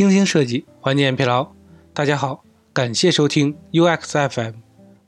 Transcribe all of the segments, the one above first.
精心设计，缓解疲劳。大家好，感谢收听 UX FM，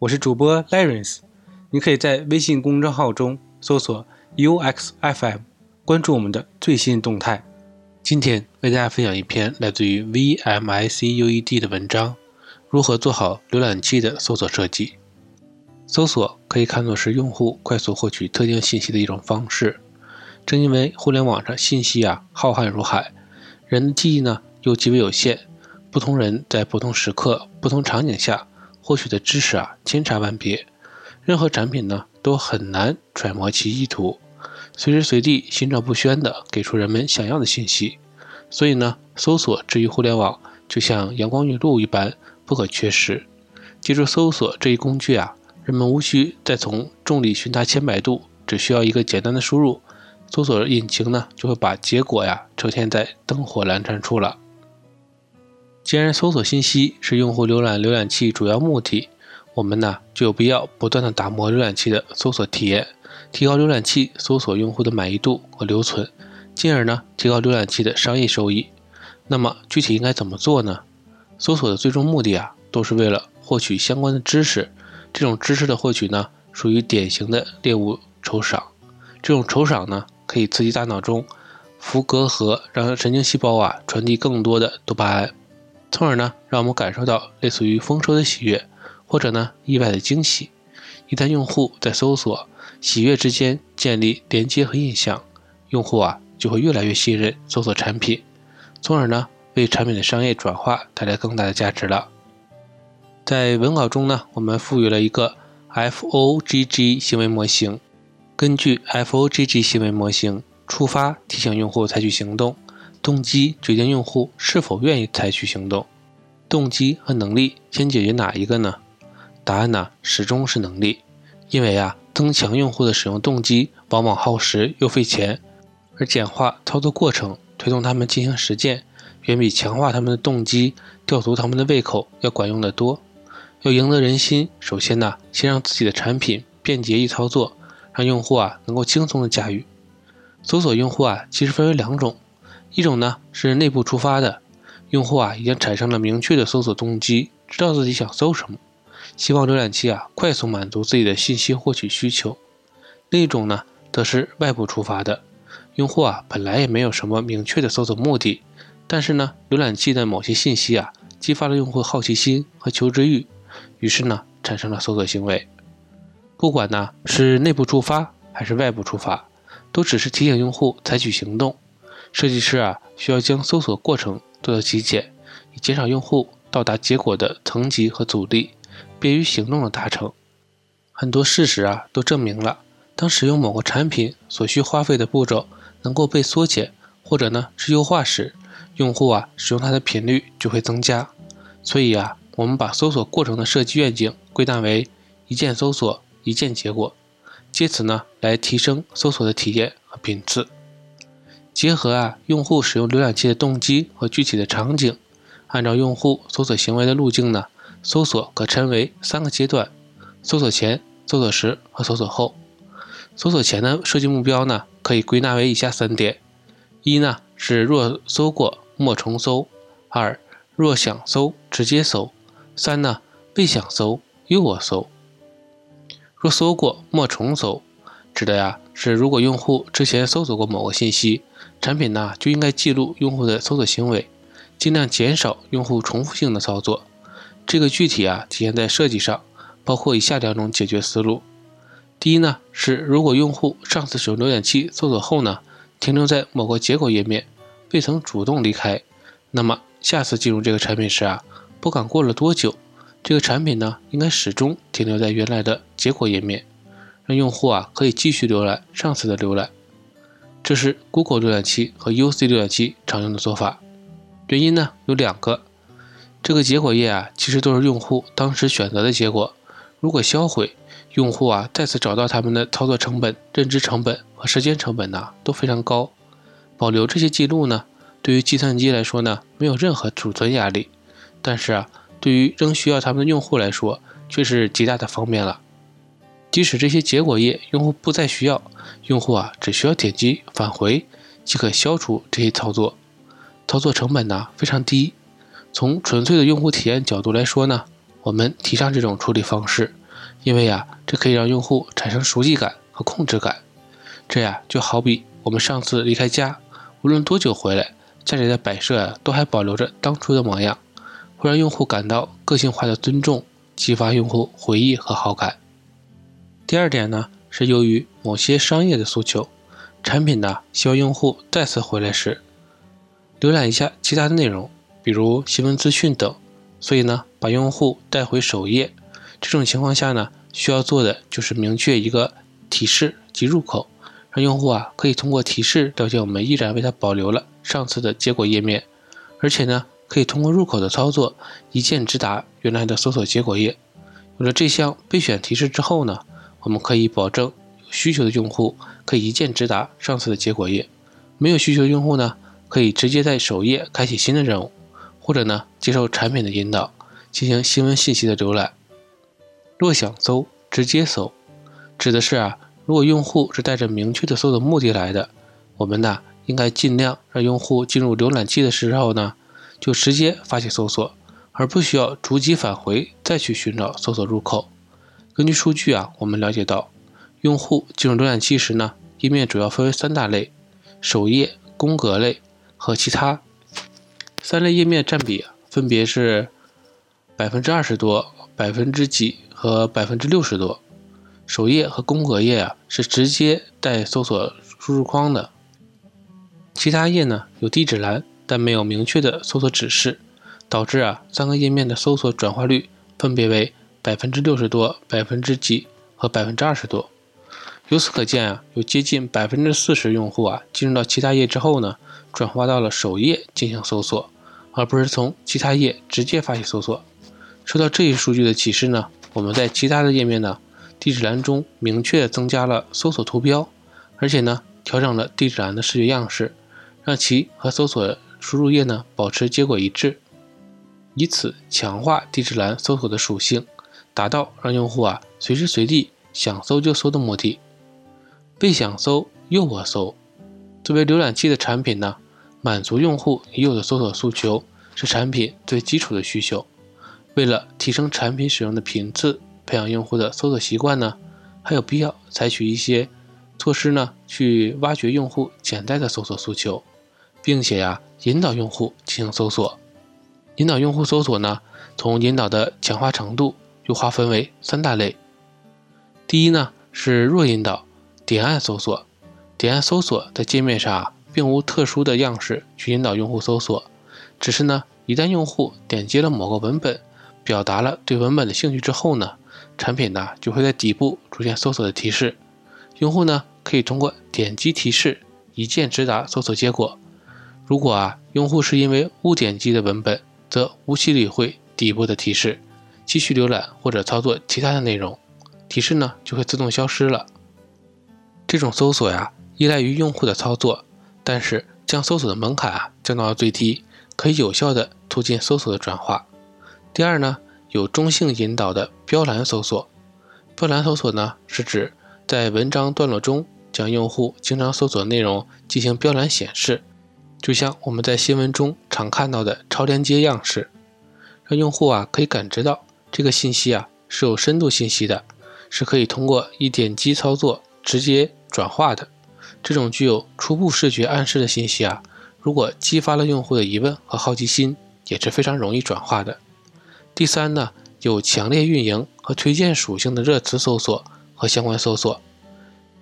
我是主播 l a r e n c e。你可以在微信公众号中搜索 UX FM，关注我们的最新动态。今天为大家分享一篇来自于 VMICUED 的文章：如何做好浏览器的搜索设计。搜索可以看作是用户快速获取特定信息的一种方式。正因为互联网上信息啊浩瀚如海，人的记忆呢又极为有限，不同人在不同时刻、不同场景下获取的知识啊千差万别，任何产品呢都很难揣摩其意图，随时随地心照不宣地给出人们想要的信息。所以呢，搜索至于互联网就像阳光雨露一般不可缺失。借助搜索这一工具啊。人们无需再从众里寻他千百度，只需要一个简单的输入，搜索引擎呢就会把结果呀呈现在灯火阑珊处了。既然搜索信息是用户浏览浏览器主要目的，我们呢就有必要不断的打磨浏览器的搜索体验，提高浏览器搜索用户的满意度和留存，进而呢提高浏览器的商业收益。那么具体应该怎么做呢？搜索的最终目的啊，都是为了获取相关的知识。这种知识的获取呢，属于典型的猎物酬赏。这种酬赏呢，可以刺激大脑中伏隔核，让神经细胞啊传递更多的多巴胺，从而呢，让我们感受到类似于丰收的喜悦，或者呢，意外的惊喜。一旦用户在搜索喜悦之间建立连接和印象，用户啊就会越来越信任搜索产品，从而呢，为产品的商业转化带来更大的价值了。在文稿中呢，我们赋予了一个 FOGG 行为模型。根据 FOGG 行为模型，触发提醒用户采取行动，动机决定用户是否愿意采取行动。动机和能力先解决哪一个呢？答案呢，始终是能力。因为啊，增强用户的使用动机往往耗时又费钱，而简化操作过程，推动他们进行实践，远比强化他们的动机、吊足他们的胃口要管用的多。要赢得人心，首先呢，先让自己的产品便捷易操作，让用户啊能够轻松的驾驭。搜索用户啊，其实分为两种，一种呢是内部触发的，用户啊已经产生了明确的搜索动机，知道自己想搜什么，希望浏览器啊快速满足自己的信息获取需求。另一种呢，则是外部触发的，用户啊本来也没有什么明确的搜索目的，但是呢，浏览器的某些信息啊激发了用户好奇心和求知欲。于是呢，产生了搜索行为。不管呢是内部触发还是外部触发，都只是提醒用户采取行动。设计师啊，需要将搜索过程做到极简，以减少用户到达结果的层级和阻力，便于行动的达成。很多事实啊，都证明了，当使用某个产品所需花费的步骤能够被缩减，或者呢是优化时，用户啊使用它的频率就会增加。所以啊。我们把搜索过程的设计愿景归纳为一键搜索、一键结果，借此呢来提升搜索的体验和频次。结合啊用户使用浏览器的动机和具体的场景，按照用户搜索行为的路径呢，搜索可称为三个阶段：搜索前、搜索时和搜索后。搜索前的设计目标呢，可以归纳为以下三点：一呢是若搜过莫重搜；二若想搜直接搜。三呢，未想搜，又我搜。若搜过，莫重搜，指的呀是如果用户之前搜索过某个信息，产品呢就应该记录用户的搜索行为，尽量减少用户重复性的操作。这个具体啊体现在设计上，包括以下两种解决思路。第一呢是，如果用户上次使用浏览器搜索后呢，停留在某个结果页面，未曾主动离开，那么下次进入这个产品时啊。不管过了多久，这个产品呢，应该始终停留在原来的结果页面，让用户啊可以继续浏览上次的浏览。这是 Google 浏览器和 UC 浏览器常用的做法。原因呢有两个，这个结果页啊其实都是用户当时选择的结果，如果销毁，用户啊再次找到他们的操作成本、认知成本和时间成本呢都非常高。保留这些记录呢，对于计算机来说呢没有任何储存压力。但是啊，对于仍需要他们的用户来说，却是极大的方便了。即使这些结果页用户不再需要，用户啊只需要点击返回即可消除这些操作。操作成本呢非常低。从纯粹的用户体验角度来说呢，我们提倡这种处理方式，因为呀，这可以让用户产生熟悉感和控制感。这呀，就好比我们上次离开家，无论多久回来，家里的摆设啊都还保留着当初的模样，会让用户感到个性化的尊重，激发用户回忆和好感。第二点呢，是由于某些商业的诉求，产品呢希望用户再次回来时，浏览一下其他的内容。比如新闻资讯等，所以呢，把用户带回首页。这种情况下呢，需要做的就是明确一个提示及入口，让用户啊可以通过提示了解我们依然为他保留了上次的结果页面，而且呢，可以通过入口的操作一键直达原来的搜索结果页。有了这项备选提示之后呢，我们可以保证有需求的用户可以一键直达上次的结果页，没有需求用户呢，可以直接在首页开启新的任务。或者呢，接受产品的引导，进行新闻信息的浏览。若想搜，直接搜，指的是啊，如果用户是带着明确的搜索目的来的，我们呢，应该尽量让用户进入浏览器的时候呢，就直接发起搜索，而不需要逐级返回再去寻找搜索入口。根据数据啊，我们了解到，用户进入浏览器时呢，页面主要分为三大类：首页、宫格类和其他。三类页面占比分别是百分之二十多、百分之几和百分之六十多。首页和宫格页啊是直接带搜索输入框的，其他页呢有地址栏，但没有明确的搜索指示，导致啊三个页面的搜索转化率分别为百分之六十多、百分之几和百分之二十多。由此可见啊，有接近百分之四十用户啊进入到其他页之后呢。转化到了首页进行搜索，而不是从其他页直接发起搜索。受到这一数据的启示呢，我们在其他的页面呢地址栏中明确增加了搜索图标，而且呢调整了地址栏的视觉样式，让其和搜索输入页呢保持结果一致，以此强化地址栏搜索的属性，达到让用户啊随时随地想搜就搜的目的。被想搜又我搜。作为浏览器的产品呢，满足用户已有的搜索诉求是产品最基础的需求。为了提升产品使用的频次，培养用户的搜索习惯呢，还有必要采取一些措施呢，去挖掘用户潜在的搜索诉求，并且呀，引导用户进行搜索。引导用户搜索呢，从引导的强化程度又划分为三大类。第一呢，是弱引导，点按搜索。点按搜索在界面上啊，并无特殊的样式去引导用户搜索，只是呢，一旦用户点击了某个文本，表达了对文本的兴趣之后呢，产品呢就会在底部出现搜索的提示，用户呢可以通过点击提示一键直达搜索结果。如果啊，用户是因为误点击的文本，则无需理会底部的提示，继续浏览或者操作其他的内容，提示呢就会自动消失了。这种搜索呀。依赖于用户的操作，但是将搜索的门槛啊降到了最低，可以有效的促进搜索的转化。第二呢，有中性引导的标栏搜索。标栏搜索呢，是指在文章段落中将用户经常搜索内容进行标栏显示，就像我们在新闻中常看到的超链接样式，让用户啊可以感知到这个信息啊是有深度信息的，是可以通过一点击操作直接转化的。这种具有初步视觉暗示的信息啊，如果激发了用户的疑问和好奇心，也是非常容易转化的。第三呢，有强烈运营和推荐属性的热词搜索和相关搜索，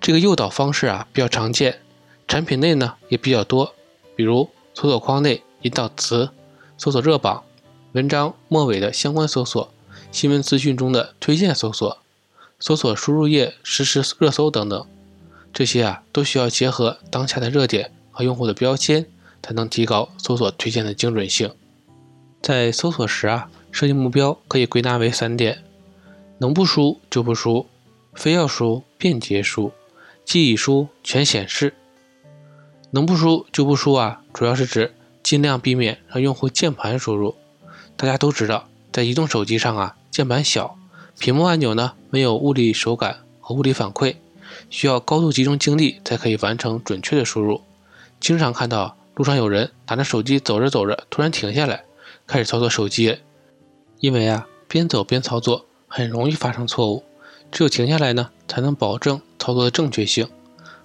这个诱导方式啊比较常见，产品内呢也比较多，比如搜索框内引导词、搜索热榜、文章末尾的相关搜索、新闻资讯中的推荐搜索、搜索输入页实时热搜等等。这些啊都需要结合当下的热点和用户的标签，才能提高搜索推荐的精准性。在搜索时啊，设定目标可以归纳为三点：能不输就不输，非要输便捷输，既已输全显示。能不输就不输啊，主要是指尽量避免让用户键盘输入。大家都知道，在移动手机上啊，键盘小，屏幕按钮呢没有物理手感和物理反馈。需要高度集中精力才可以完成准确的输入。经常看到路上有人拿着手机走着走着，突然停下来，开始操作手机。因为啊，边走边操作很容易发生错误，只有停下来呢，才能保证操作的正确性。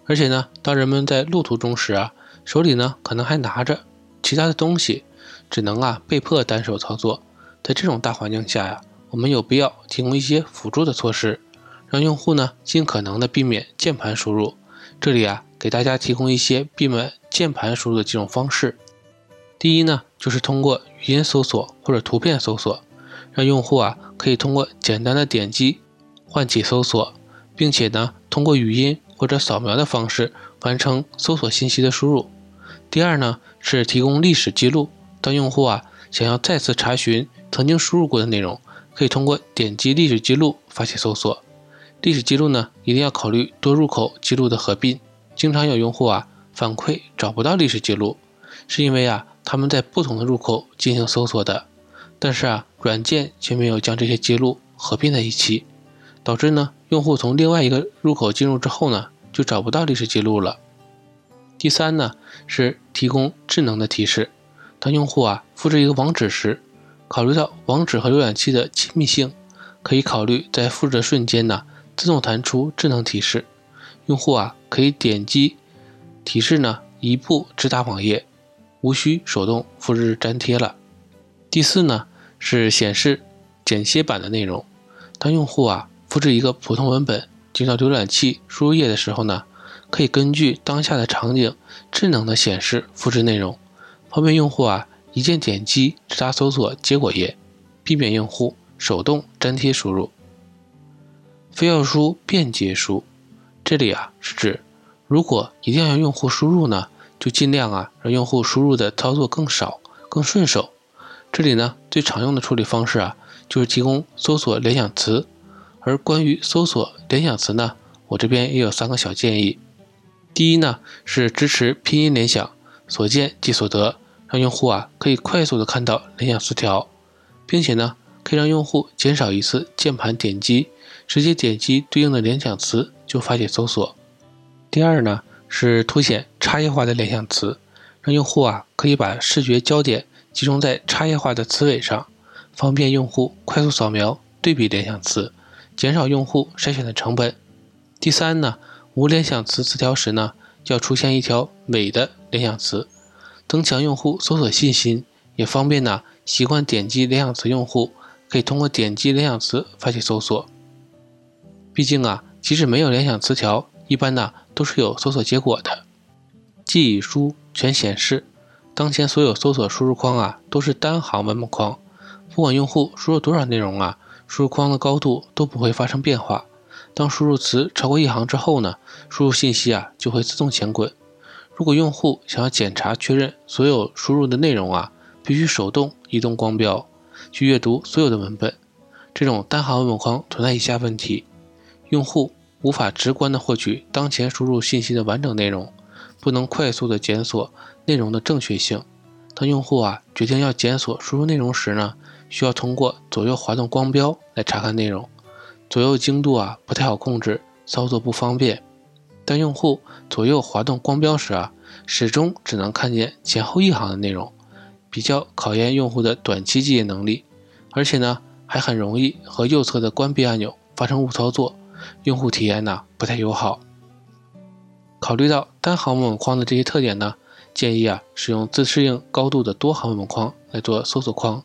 而且呢，当人们在路途中时啊，手里呢可能还拿着其他的东西，只能啊被迫单手操作。在这种大环境下呀，我们有必要提供一些辅助的措施，让用户呢尽可能的避免键盘输入。这里啊，给大家提供一些避免键盘输入的几种方式。第一呢，就是通过语音搜索或者图片搜索，让用户啊可以通过简单的点击唤起搜索，并且呢通过语音。或者扫描的方式完成搜索信息的输入。第二呢是提供历史记录，当用户啊想要再次查询曾经输入过的内容，可以通过点击历史记录发起搜索。历史记录呢一定要考虑多入口记录的合并。经常有用户啊反馈找不到历史记录，是因为啊他们在不同的入口进行搜索的，但是啊软件却没有将这些记录合并在一起。导致呢，用户从另外一个入口进入之后呢，就找不到历史记录了。第三呢，是提供智能的提示。当用户啊复制一个网址时，考虑到网址和浏览器的亲密性，可以考虑在复制的瞬间呢，自动弹出智能提示。用户啊可以点击提示呢，一步直达网页，无需手动复制粘贴了。第四呢，是显示简写版的内容。当用户啊复制一个普通文本进到浏览器输入页的时候呢，可以根据当下的场景智能的显示复制内容，方便用户啊一键点击直达搜索结果页，避免用户手动粘贴输入。非要输便捷输，这里啊是指如果一定要让用户输入呢，就尽量啊让用户输入的操作更少更顺手。这里呢最常用的处理方式啊就是提供搜索联想词。而关于搜索联想词呢，我这边也有三个小建议。第一呢是支持拼音联想，所见即所得，让用户啊可以快速的看到联想词条，并且呢可以让用户减少一次键盘点击，直接点击对应的联想词就发起搜索。第二呢是凸显差异化的联想词，让用户啊可以把视觉焦点集中在差异化的词尾上，方便用户快速扫描对比联想词。减少用户筛选的成本。第三呢，无联想词词条时呢，要出现一条美的联想词，增强用户搜索信心，也方便呢习惯点击联想词用户可以通过点击联想词发起搜索。毕竟啊，即使没有联想词条，一般呢都是有搜索结果的。记忆输全显示，当前所有搜索输入框啊都是单行文本框，不管用户输入多少内容啊。输入框的高度都不会发生变化。当输入词超过一行之后呢，输入信息啊就会自动前滚。如果用户想要检查确认所有输入的内容啊，必须手动移动光标去阅读所有的文本。这种单行文本框存在以下问题：用户无法直观的获取当前输入信息的完整内容，不能快速的检索内容的正确性。当用户啊决定要检索输入内容时呢？需要通过左右滑动光标来查看内容，左右精度啊不太好控制，操作不方便。当用户左右滑动光标时啊，始终只能看见前后一行的内容，比较考验用户的短期记忆能力。而且呢，还很容易和右侧的关闭按钮发生误操作，用户体验呢不太友好。考虑到单行文本框的这些特点呢，建议啊使用自适应高度的多行文本框来做搜索框。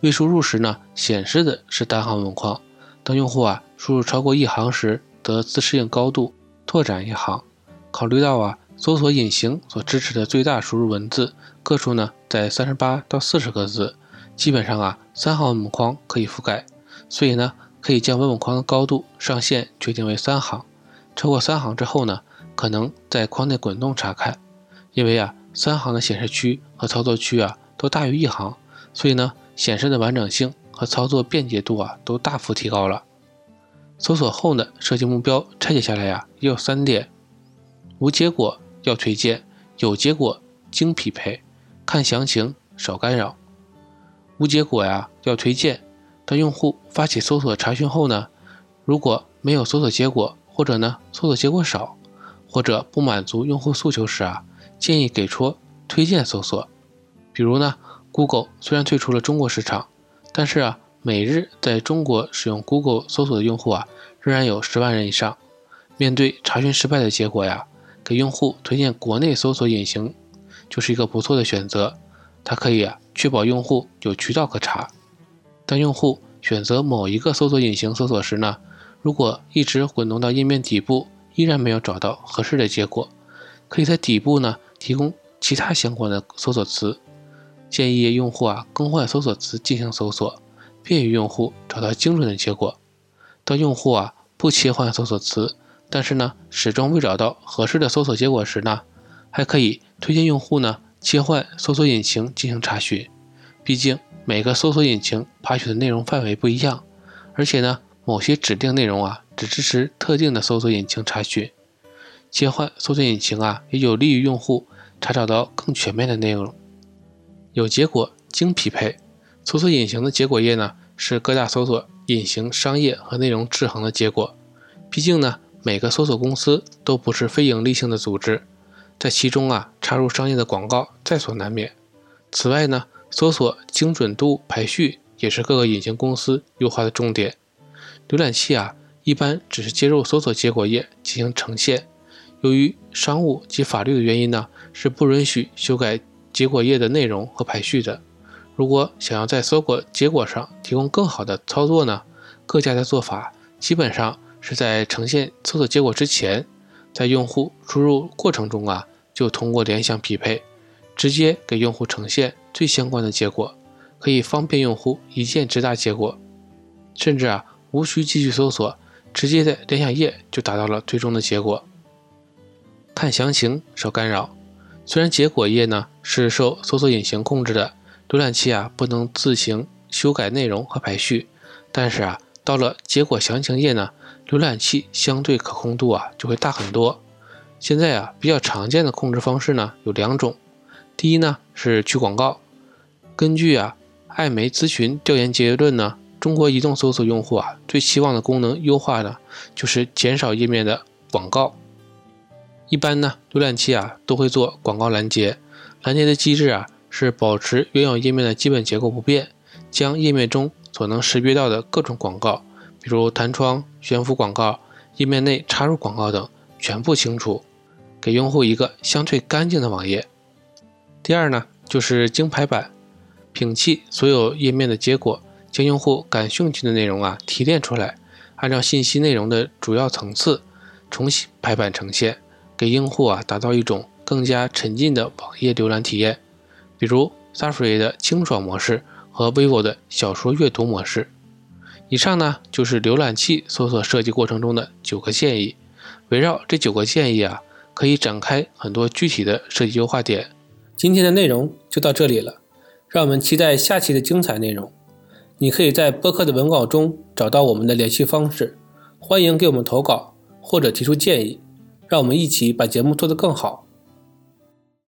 未输入时呢，显示的是单行文本框。当用户啊输入超过一行时，则自适应高度拓展一行。考虑到啊搜索引擎所支持的最大输入文字个数呢在三十八到四十个字，基本上啊三行文本框可以覆盖，所以呢可以将文本框的高度上限决定为三行。超过三行之后呢，可能在框内滚动查看，因为啊三行的显示区和操作区啊都大于一行，所以呢。显示的完整性和操作便捷度啊都大幅提高了。搜索后呢设计目标拆解下来呀，也有三点：无结果要推荐，有结果精匹配，看详情少干扰。无结果呀要推荐，当用户发起搜索查询后呢，如果没有搜索结果，或者呢搜索结果少，或者不满足用户诉求时啊，建议给出推荐搜索。比如呢，Google 虽然退出了中国市场，但是啊，每日在中国使用 Google 搜索的用户啊，仍然有十万人以上。面对查询失败的结果呀，给用户推荐国内搜索引擎就是一个不错的选择。它可以啊，确保用户有渠道可查。当用户选择某一个搜索引擎搜索时呢，如果一直滚动到页面底部，依然没有找到合适的结果，可以在底部呢提供其他相关的搜索词。建议用户啊更换搜索词进行搜索，便于用户找到精准的结果。当用户啊不切换搜索词，但是呢始终未找到合适的搜索结果时呢，还可以推荐用户呢切换搜索引擎进行查询。毕竟每个搜索引擎爬取的内容范围不一样，而且呢某些指定内容啊只支持特定的搜索引擎查询。切换搜索引擎啊也有利于用户查找到更全面的内容。有结果精匹配，搜索引擎的结果页呢，是各大搜索引擎商业和内容制衡的结果。毕竟呢，每个搜索公司都不是非盈利性的组织，在其中啊，插入商业的广告在所难免。此外呢，搜索精准度排序也是各个引擎公司优化的重点。浏览器啊，一般只是接入搜索结果页进行呈现，由于商务及法律的原因呢，是不允许修改。结果页的内容和排序的，如果想要在搜索结果上提供更好的操作呢？各家的做法基本上是在呈现搜索结果之前，在用户输入过程中啊，就通过联想匹配，直接给用户呈现最相关的结果，可以方便用户一键直达结果，甚至啊无需继续搜索，直接在联想页就达到了最终的结果。看详情，少干扰。虽然结果页呢是受搜索引擎控制的，浏览器啊不能自行修改内容和排序，但是啊到了结果详情页呢，浏览器相对可控度啊就会大很多。现在啊比较常见的控制方式呢有两种，第一呢是去广告。根据啊艾媒咨询调研结论呢，中国移动搜索用户啊最期望的功能优化呢就是减少页面的广告。一般呢，浏览器啊都会做广告拦截，拦截的机制啊是保持原有页面的基本结构不变，将页面中所能识别到的各种广告，比如弹窗、悬浮广告、页面内插入广告等全部清除，给用户一个相对干净的网页。第二呢，就是精排版，摒弃所有页面的结果，将用户感兴趣的内容啊提炼出来，按照信息内容的主要层次重新排版呈现。给用户啊打造一种更加沉浸的网页浏览体验，比如 Safari 的清爽模式和 vivo 的小说阅读模式。以上呢就是浏览器搜索设计过程中的九个建议，围绕这九个建议啊，可以展开很多具体的设计优化点。今天的内容就到这里了，让我们期待下期的精彩内容。你可以在播客的文稿中找到我们的联系方式，欢迎给我们投稿或者提出建议。让我们一起把节目做得更好。